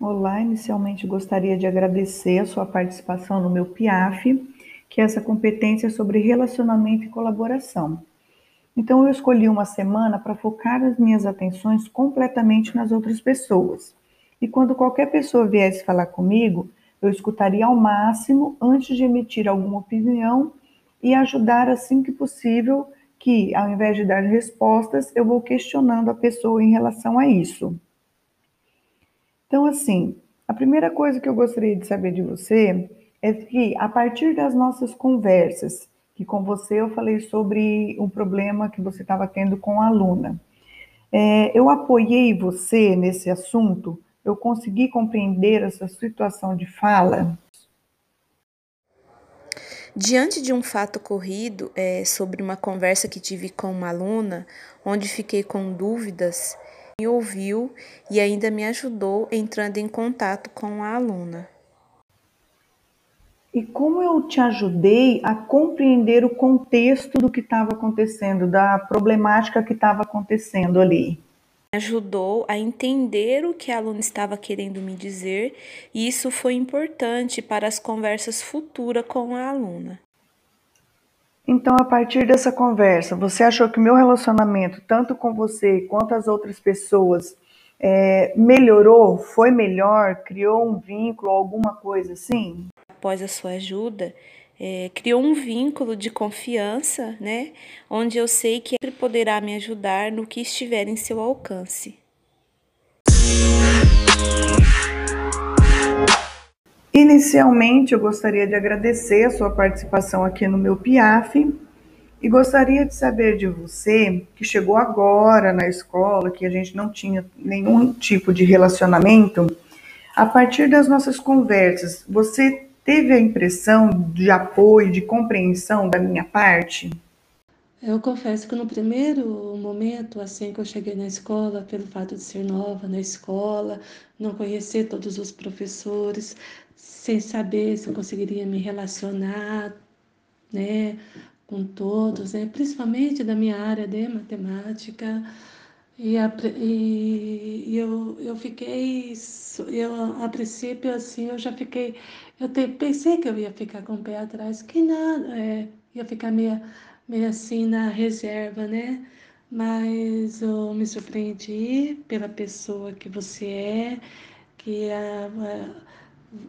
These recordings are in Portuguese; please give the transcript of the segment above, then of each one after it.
Olá, inicialmente gostaria de agradecer a sua participação no meu PIAF, que é essa competência sobre relacionamento e colaboração. Então, eu escolhi uma semana para focar as minhas atenções completamente nas outras pessoas. E quando qualquer pessoa viesse falar comigo, eu escutaria ao máximo antes de emitir alguma opinião e ajudar assim que possível, que ao invés de dar respostas, eu vou questionando a pessoa em relação a isso. Então, assim, a primeira coisa que eu gostaria de saber de você é que, a partir das nossas conversas, que com você eu falei sobre um problema que você estava tendo com a aluna, é, eu apoiei você nesse assunto, eu consegui compreender essa situação de fala. Diante de um fato ocorrido é, sobre uma conversa que tive com uma aluna, onde fiquei com dúvidas, me ouviu e ainda me ajudou entrando em contato com a aluna. E como eu te ajudei a compreender o contexto do que estava acontecendo, da problemática que estava acontecendo ali? Ajudou a entender o que a aluna estava querendo me dizer, e isso foi importante para as conversas futuras com a aluna. Então, a partir dessa conversa, você achou que o meu relacionamento, tanto com você quanto as outras pessoas, é, melhorou? Foi melhor? Criou um vínculo, alguma coisa assim? Após a sua ajuda, é, criou um vínculo de confiança, né? Onde eu sei que ele poderá me ajudar no que estiver em seu alcance. Inicialmente, eu gostaria de agradecer a sua participação aqui no meu PIAF e gostaria de saber de você, que chegou agora na escola, que a gente não tinha nenhum tipo de relacionamento, a partir das nossas conversas, você teve a impressão de apoio, de compreensão da minha parte? Eu confesso que no primeiro momento, assim que eu cheguei na escola, pelo fato de ser nova na escola, não conhecer todos os professores, sem saber se eu conseguiria me relacionar, né, com todos, né, principalmente da minha área de matemática. E, a, e, e eu, eu fiquei, eu, a princípio, assim, eu já fiquei, eu te, pensei que eu ia ficar com o pé atrás, que nada, é, ia ficar meio, meio assim na reserva, né? Mas eu me surpreendi pela pessoa que você é, que a, a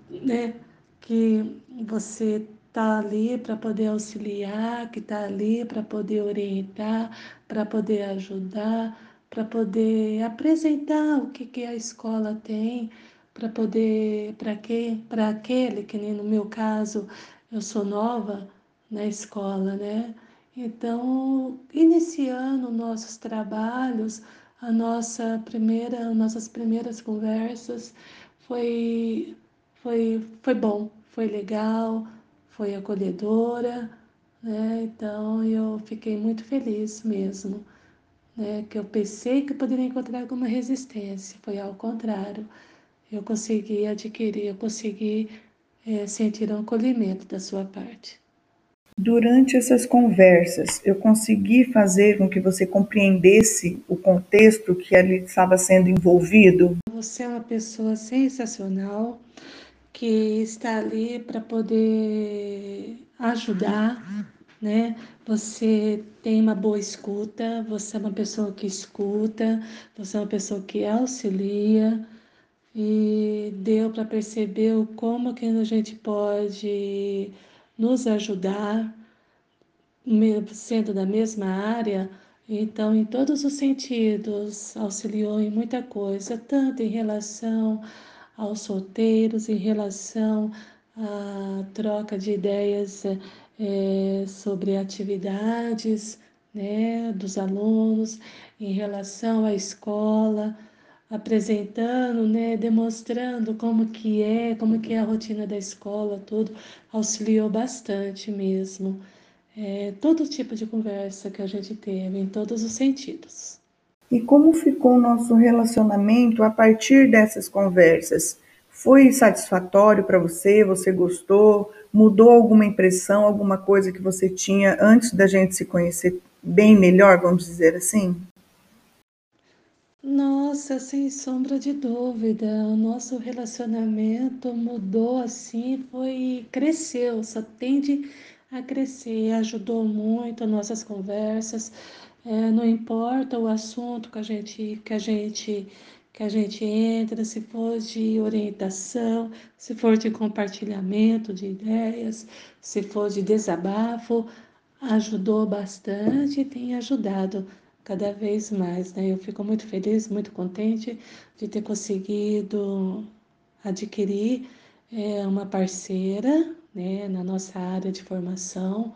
né, que você está ali para poder auxiliar, que está ali para poder orientar, para poder ajudar, para poder apresentar o que, que a escola tem, para poder, para que, para aquele, que nem no meu caso, eu sou nova na escola, né? Então, iniciando nossos trabalhos, a nossa primeira, nossas primeiras conversas foi foi, foi bom, foi legal, foi acolhedora, né? Então eu fiquei muito feliz mesmo, né? Que eu pensei que eu poderia encontrar alguma resistência, foi ao contrário. Eu consegui adquirir, eu consegui é, sentir um acolhimento da sua parte. Durante essas conversas, eu consegui fazer com que você compreendesse o contexto que ali estava sendo envolvido? Você é uma pessoa sensacional, que está ali para poder ajudar, né? Você tem uma boa escuta, você é uma pessoa que escuta, você é uma pessoa que auxilia e deu para perceber como que a gente pode nos ajudar, sendo da mesma área, então em todos os sentidos auxiliou em muita coisa, tanto em relação aos solteiros em relação à troca de ideias é, sobre atividades né, dos alunos, em relação à escola, apresentando, né, demonstrando como que é, como que é a rotina da escola, tudo, auxiliou bastante mesmo. É, todo tipo de conversa que a gente teve, em todos os sentidos. E como ficou o nosso relacionamento a partir dessas conversas? Foi satisfatório para você? Você gostou? Mudou alguma impressão, alguma coisa que você tinha antes da gente se conhecer bem melhor, vamos dizer assim? Nossa, sem sombra de dúvida, o nosso relacionamento mudou assim, foi cresceu, só tende a crescer, ajudou muito nossas conversas, é, não importa o assunto que a gente que a gente que a gente entra, se for de orientação, se for de compartilhamento de ideias, se for de desabafo, ajudou bastante e tem ajudado cada vez mais. Né? Eu fico muito feliz, muito contente de ter conseguido adquirir é, uma parceira né, na nossa área de formação,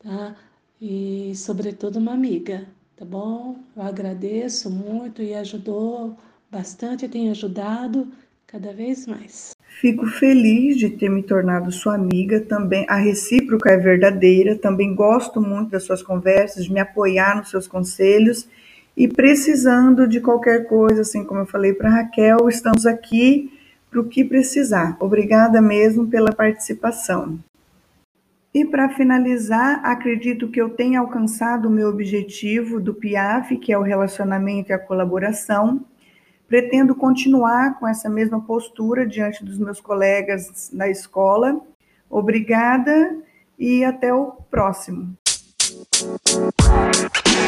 tá? E sobretudo uma amiga, tá bom? Eu agradeço muito e ajudou bastante, tem ajudado cada vez mais. Fico feliz de ter me tornado sua amiga, também a recíproca é verdadeira, também gosto muito das suas conversas, de me apoiar nos seus conselhos e precisando de qualquer coisa, assim como eu falei para Raquel, estamos aqui para o que precisar. Obrigada mesmo pela participação. E para finalizar, acredito que eu tenha alcançado o meu objetivo do PIAF, que é o relacionamento e a colaboração. Pretendo continuar com essa mesma postura diante dos meus colegas na escola. Obrigada e até o próximo. You.